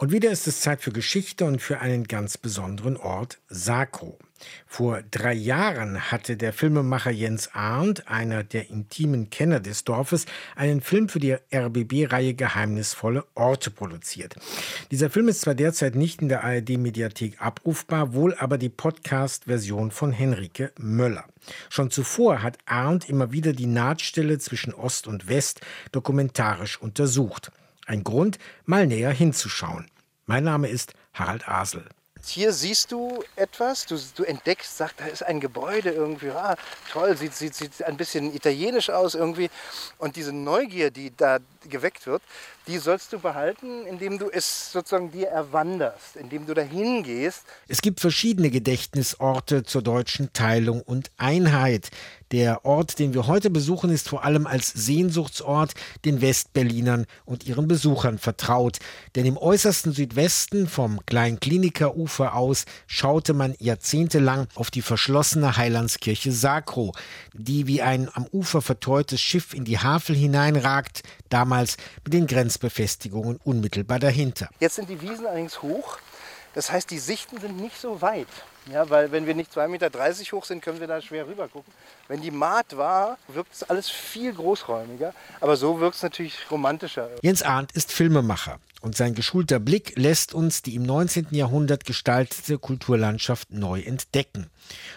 Und wieder ist es Zeit für Geschichte und für einen ganz besonderen Ort, Sakro. Vor drei Jahren hatte der Filmemacher Jens Arndt, einer der intimen Kenner des Dorfes, einen Film für die RBB-Reihe Geheimnisvolle Orte produziert. Dieser Film ist zwar derzeit nicht in der ARD-Mediathek abrufbar, wohl aber die Podcast-Version von Henrike Möller. Schon zuvor hat Arndt immer wieder die Nahtstelle zwischen Ost und West dokumentarisch untersucht. Ein Grund, mal näher hinzuschauen. Mein Name ist Harald Asel. Hier siehst du etwas, du, du entdeckst, sagt, da ist ein Gebäude irgendwie, ah, toll, sieht, sieht, sieht ein bisschen italienisch aus irgendwie. Und diese Neugier, die da geweckt wird, die sollst du behalten, indem du es sozusagen dir erwanderst, indem du dahin gehst. Es gibt verschiedene Gedächtnisorte zur deutschen Teilung und Einheit. Der Ort, den wir heute besuchen, ist vor allem als Sehnsuchtsort den Westberlinern und ihren Besuchern vertraut. Denn im äußersten Südwesten vom Kleinkliniker-Ufer aus schaute man jahrzehntelang auf die verschlossene Heilandskirche Sakro, die wie ein am Ufer verteutes Schiff in die Havel hineinragt, damals mit den Grenzbefestigungen unmittelbar dahinter. Jetzt sind die Wiesen allerdings hoch. Das heißt, die Sichten sind nicht so weit. Ja, weil wenn wir nicht 2,30 Meter hoch sind, können wir da schwer rüber gucken. Wenn die Maat war, wirkt es alles viel großräumiger. Aber so wirkt es natürlich romantischer. Jens Arndt ist Filmemacher. Und sein geschulter Blick lässt uns die im 19. Jahrhundert gestaltete Kulturlandschaft neu entdecken.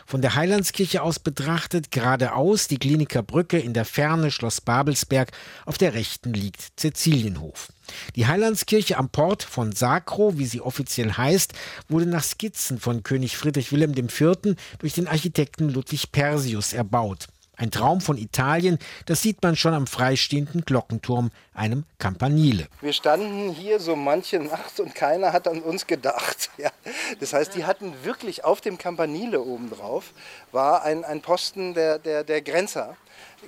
Von der Heilandskirche aus betrachtet geradeaus die Kliniker Brücke in der Ferne Schloss Babelsberg, auf der rechten liegt Cäcilienhof. Die Heilandskirche am Port von Sacro, wie sie offiziell heißt, wurde nach Skizzen von König Friedrich Wilhelm IV. durch den Architekten Ludwig Persius erbaut. Ein Traum von Italien, das sieht man schon am freistehenden Glockenturm, einem Campanile. Wir standen hier so manche Nacht und keiner hat an uns gedacht. Ja. Das heißt, die hatten wirklich auf dem Campanile obendrauf, war ein, ein Posten der, der, der Grenzer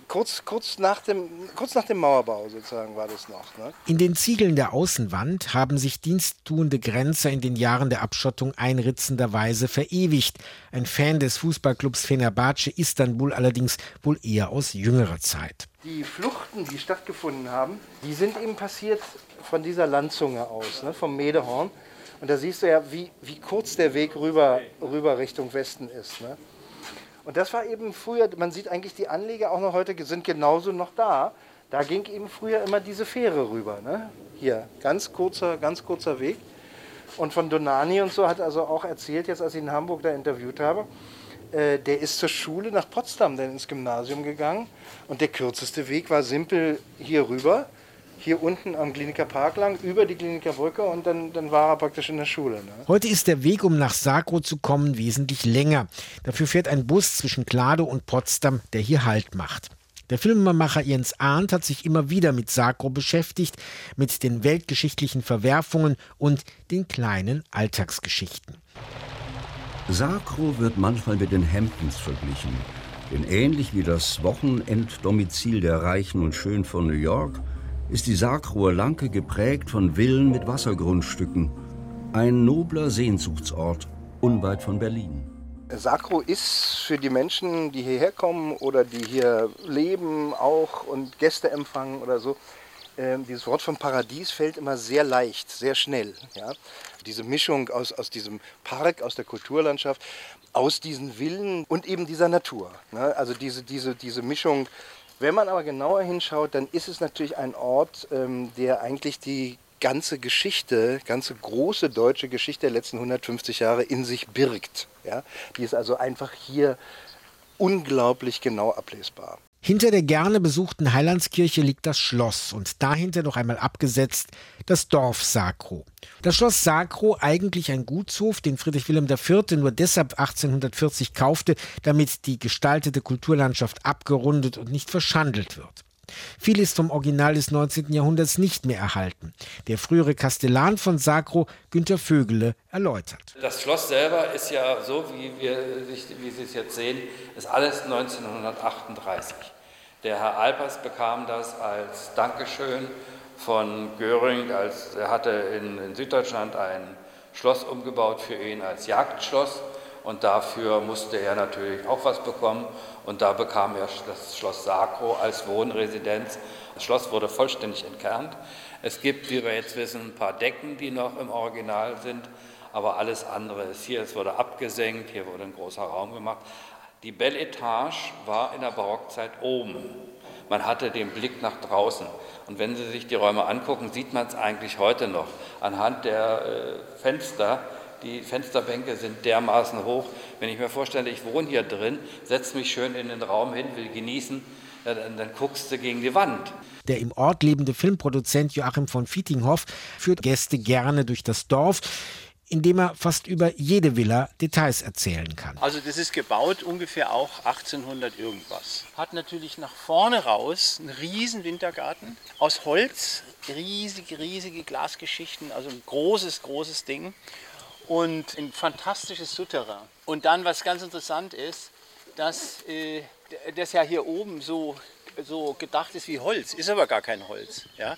kurz, kurz, nach dem, kurz nach dem Mauerbau sozusagen war das noch. Ne? In den Ziegeln der Außenwand haben sich diensttuende Grenzer in den Jahren der Abschottung einritzenderweise verewigt. Ein Fan des Fußballclubs Fenerbahce Istanbul allerdings wohl eher aus jüngerer Zeit. Die Fluchten, die stattgefunden haben, die sind eben passiert von dieser Landzunge aus, ne, vom Medehorn. Und da siehst du ja, wie, wie kurz der Weg rüber, rüber Richtung Westen ist. Ne? Und das war eben früher, man sieht eigentlich die Anleger auch noch heute sind genauso noch da. Da ging eben früher immer diese Fähre rüber. Ne? Hier, ganz kurzer, ganz kurzer Weg. Und von Donani und so hat also auch erzählt, jetzt als ich in Hamburg da interviewt habe, äh, der ist zur Schule nach Potsdam, dann ins Gymnasium gegangen. Und der kürzeste Weg war simpel hier rüber hier unten am Kliniker Park lang, über die Kliniker Brücke und dann, dann war er praktisch in der Schule. Ne? Heute ist der Weg, um nach Sakro zu kommen, wesentlich länger. Dafür fährt ein Bus zwischen Klado und Potsdam, der hier Halt macht. Der Filmemacher Jens Arndt hat sich immer wieder mit Sakro beschäftigt, mit den weltgeschichtlichen Verwerfungen und den kleinen Alltagsgeschichten. Sakro wird manchmal mit den Hamptons verglichen. Denn ähnlich wie das Wochenenddomizil der Reichen und Schön von New York ist die Sarkroer Lanke geprägt von Villen mit Wassergrundstücken. Ein nobler Sehnsuchtsort unweit von Berlin. Sakro ist für die Menschen, die hierher kommen oder die hier leben auch und Gäste empfangen oder so, äh, dieses Wort von Paradies fällt immer sehr leicht, sehr schnell. Ja? Diese Mischung aus, aus diesem Park, aus der Kulturlandschaft, aus diesen Villen und eben dieser Natur. Ne? Also diese, diese, diese Mischung wenn man aber genauer hinschaut, dann ist es natürlich ein Ort, ähm, der eigentlich die ganze Geschichte, ganze große deutsche Geschichte der letzten 150 Jahre in sich birgt. Ja? Die ist also einfach hier unglaublich genau ablesbar. Hinter der gerne besuchten Heilandskirche liegt das Schloss und dahinter noch einmal abgesetzt das Dorf Sakro. Das Schloss Sakro, eigentlich ein Gutshof, den Friedrich Wilhelm IV. nur deshalb 1840 kaufte, damit die gestaltete Kulturlandschaft abgerundet und nicht verschandelt wird. Viel ist vom Original des 19. Jahrhunderts nicht mehr erhalten. Der frühere Kastellan von Sakro, Günter Vögele, erläutert. Das Schloss selber ist ja so, wie, wir, wie Sie es jetzt sehen, ist alles 1938. Der Herr Alpers bekam das als Dankeschön von Göring, als er hatte in, in Süddeutschland ein Schloss umgebaut für ihn als Jagdschloss und dafür musste er natürlich auch was bekommen und da bekam er das Schloss Sacro als Wohnresidenz. Das Schloss wurde vollständig entkernt. Es gibt, wie wir jetzt wissen, ein paar Decken, die noch im Original sind, aber alles andere ist hier. Es wurde abgesenkt, hier wurde ein großer Raum gemacht. Die Belle Etage war in der Barockzeit oben. Man hatte den Blick nach draußen. Und wenn Sie sich die Räume angucken, sieht man es eigentlich heute noch. Anhand der äh, Fenster, die Fensterbänke sind dermaßen hoch. Wenn ich mir vorstelle, ich wohne hier drin, setze mich schön in den Raum hin, will genießen, dann, dann guckst du gegen die Wand. Der im Ort lebende Filmproduzent Joachim von Fietinghoff führt Gäste gerne durch das Dorf indem er fast über jede Villa Details erzählen kann. Also das ist gebaut ungefähr auch 1800 irgendwas. Hat natürlich nach vorne raus einen riesen Wintergarten aus Holz, riesige, riesige Glasgeschichten, also ein großes, großes Ding und ein fantastisches Souterrain. Und dann, was ganz interessant ist, dass äh, das ja hier oben so, so gedacht ist wie Holz, ist aber gar kein Holz. Ja?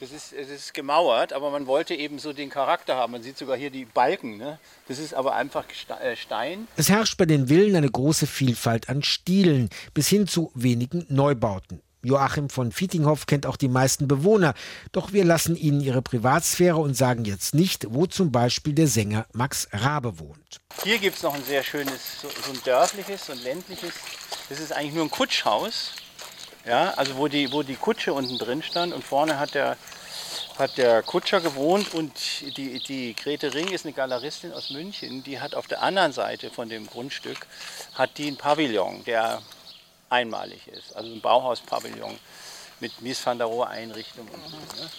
Das ist, das ist gemauert, aber man wollte eben so den Charakter haben. Man sieht sogar hier die Balken. Ne? Das ist aber einfach äh, Stein. Es herrscht bei den Villen eine große Vielfalt an Stilen, bis hin zu wenigen Neubauten. Joachim von Fietinghoff kennt auch die meisten Bewohner, doch wir lassen ihnen ihre Privatsphäre und sagen jetzt nicht, wo zum Beispiel der Sänger Max Rabe wohnt. Hier gibt es noch ein sehr schönes, so, so ein dörfliches, ein ländliches, das ist eigentlich nur ein Kutschhaus. Ja, also wo die, wo die Kutsche unten drin stand und vorne hat der, hat der Kutscher gewohnt und die, die Grete Ring ist eine Galeristin aus München, die hat auf der anderen Seite von dem Grundstück hat die einen Pavillon, der einmalig ist, also ein Bauhauspavillon mit Mies van der Rohe Einrichtung und so. Ne?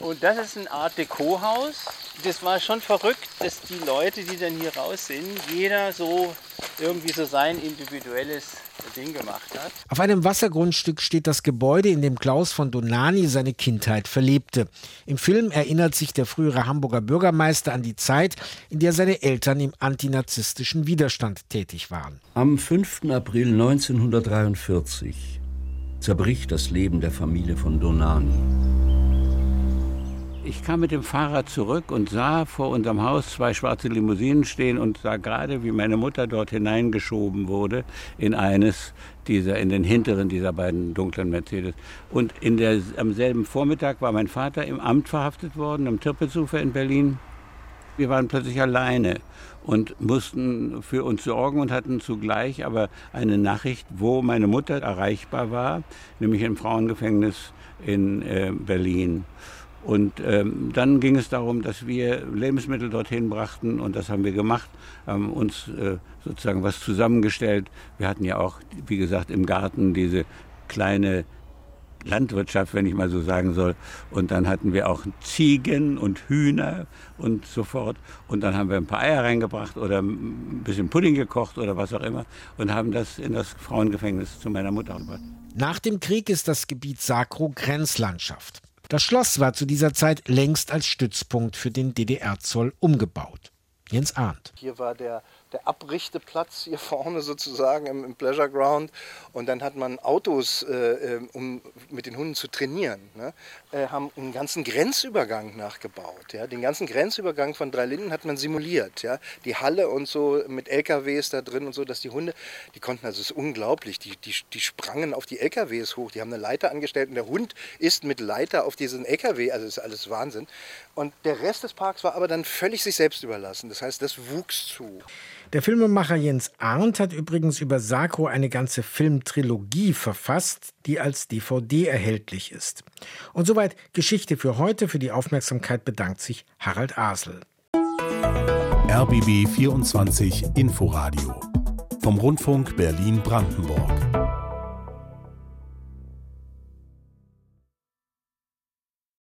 Und das ist eine Art Dekohaus. Das war schon verrückt, dass die Leute, die dann hier raus sind, jeder so irgendwie so sein individuelles Ding gemacht hat. Auf einem Wassergrundstück steht das Gebäude, in dem Klaus von Donani seine Kindheit verlebte. Im Film erinnert sich der frühere Hamburger Bürgermeister an die Zeit, in der seine Eltern im antinazistischen Widerstand tätig waren. Am 5. April 1943 zerbricht das Leben der Familie von Donani. Ich kam mit dem Fahrrad zurück und sah vor unserem Haus zwei schwarze Limousinen stehen und sah gerade, wie meine Mutter dort hineingeschoben wurde in eines dieser, in den hinteren dieser beiden dunklen Mercedes. Und in der, am selben Vormittag war mein Vater im Amt verhaftet worden, am Tirpitzufer in Berlin. Wir waren plötzlich alleine und mussten für uns sorgen und hatten zugleich aber eine Nachricht, wo meine Mutter erreichbar war, nämlich im Frauengefängnis in äh, Berlin. Und ähm, dann ging es darum, dass wir Lebensmittel dorthin brachten und das haben wir gemacht, haben uns äh, sozusagen was zusammengestellt. Wir hatten ja auch, wie gesagt, im Garten diese kleine Landwirtschaft, wenn ich mal so sagen soll. Und dann hatten wir auch Ziegen und Hühner und so fort. Und dann haben wir ein paar Eier reingebracht oder ein bisschen Pudding gekocht oder was auch immer und haben das in das Frauengefängnis zu meiner Mutter gebracht. Nach dem Krieg ist das Gebiet Sakro Grenzlandschaft. Das Schloss war zu dieser Zeit längst als Stützpunkt für den DDR-Zoll umgebaut. Jens Arndt. Hier war der der Abrichteplatz hier vorne sozusagen im, im, Pleasure Ground. Und dann hat man Autos, äh, äh, um mit den Hunden zu trainieren, ne? äh, haben einen ganzen Grenzübergang nachgebaut. Ja? Den ganzen Grenzübergang von Drei Linden hat man simuliert. Ja? Die Halle und so mit LKWs da drin und so, dass die Hunde, die konnten, also es ist unglaublich, die, die, die sprangen auf die LKWs hoch. Die haben eine Leiter angestellt und der Hund ist mit Leiter auf diesen LKW, also ist alles Wahnsinn. Und der Rest des Parks war aber dann völlig sich selbst überlassen. Das heißt, das wuchs zu. Der Filmemacher Jens Arndt hat übrigens über Sakro eine ganze Filmtrilogie verfasst, die als DVD erhältlich ist. Und soweit Geschichte für heute. Für die Aufmerksamkeit bedankt sich Harald Asel. RBB 24 Inforadio vom Rundfunk Berlin-Brandenburg.